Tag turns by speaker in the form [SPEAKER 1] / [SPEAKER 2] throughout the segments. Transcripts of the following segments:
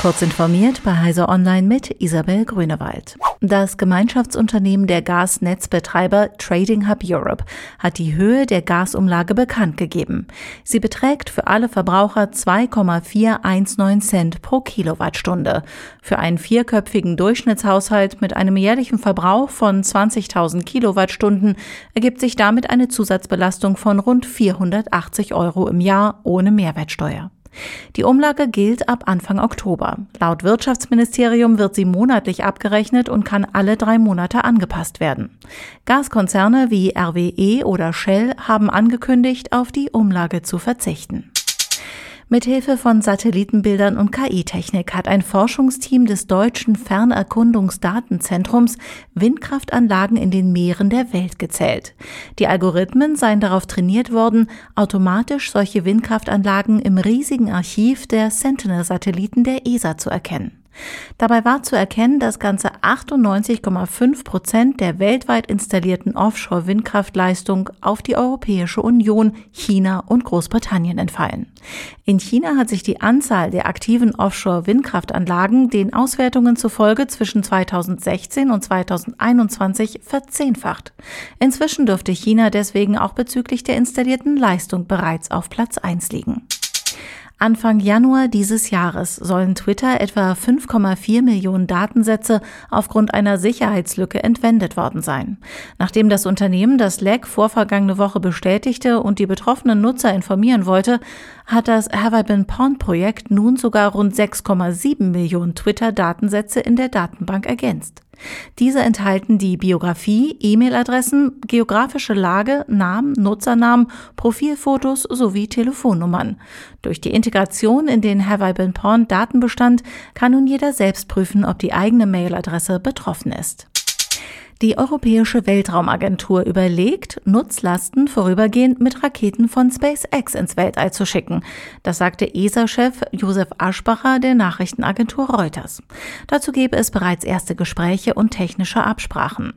[SPEAKER 1] Kurz informiert bei Heise Online mit Isabel Grünewald. Das Gemeinschaftsunternehmen der Gasnetzbetreiber Trading Hub Europe hat die Höhe der Gasumlage bekannt gegeben. Sie beträgt für alle Verbraucher 2,419 Cent pro Kilowattstunde. Für einen vierköpfigen Durchschnittshaushalt mit einem jährlichen Verbrauch von 20.000 Kilowattstunden ergibt sich damit eine Zusatzbelastung von rund 480 Euro im Jahr ohne Mehrwertsteuer. Die Umlage gilt ab Anfang Oktober. Laut Wirtschaftsministerium wird sie monatlich abgerechnet und kann alle drei Monate angepasst werden. Gaskonzerne wie RWE oder Shell haben angekündigt, auf die Umlage zu verzichten. Mithilfe von Satellitenbildern und KI-Technik hat ein Forschungsteam des deutschen Fernerkundungsdatenzentrums Windkraftanlagen in den Meeren der Welt gezählt. Die Algorithmen seien darauf trainiert worden, automatisch solche Windkraftanlagen im riesigen Archiv der Sentinel-Satelliten der ESA zu erkennen. Dabei war zu erkennen, dass ganze 98,5 Prozent der weltweit installierten Offshore-Windkraftleistung auf die Europäische Union, China und Großbritannien entfallen. In China hat sich die Anzahl der aktiven Offshore-Windkraftanlagen den Auswertungen zufolge zwischen 2016 und 2021 verzehnfacht. Inzwischen dürfte China deswegen auch bezüglich der installierten Leistung bereits auf Platz 1 liegen. Anfang Januar dieses Jahres sollen Twitter etwa 5,4 Millionen Datensätze aufgrund einer Sicherheitslücke entwendet worden sein. Nachdem das Unternehmen das Leck vorvergangene Woche bestätigte und die betroffenen Nutzer informieren wollte, hat das Have I Been Pawned Projekt nun sogar rund 6,7 Millionen Twitter-Datensätze in der Datenbank ergänzt. Diese enthalten die Biografie, E-Mail-Adressen, geografische Lage, Namen, Nutzernamen, Profilfotos sowie Telefonnummern. Durch die Integration in den Have I Been Porn Datenbestand kann nun jeder selbst prüfen, ob die eigene Mailadresse betroffen ist. Die Europäische Weltraumagentur überlegt, Nutzlasten vorübergehend mit Raketen von SpaceX ins Weltall zu schicken. Das sagte ESA-Chef Josef Aschbacher der Nachrichtenagentur Reuters. Dazu gäbe es bereits erste Gespräche und technische Absprachen.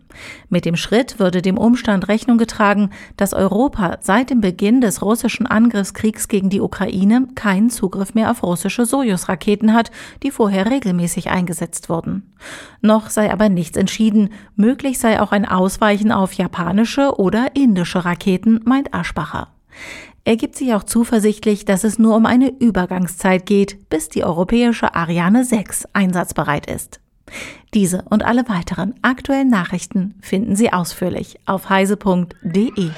[SPEAKER 1] Mit dem Schritt würde dem Umstand Rechnung getragen, dass Europa seit dem Beginn des russischen Angriffskriegs gegen die Ukraine keinen Zugriff mehr auf russische Sojus-Raketen hat, die vorher regelmäßig eingesetzt wurden. Noch sei aber nichts entschieden. Möglich Möglich sei auch ein Ausweichen auf japanische oder indische Raketen, meint Aschbacher. Er gibt sich auch zuversichtlich, dass es nur um eine Übergangszeit geht, bis die europäische Ariane 6 einsatzbereit ist. Diese und alle weiteren aktuellen Nachrichten finden Sie ausführlich auf heise.de.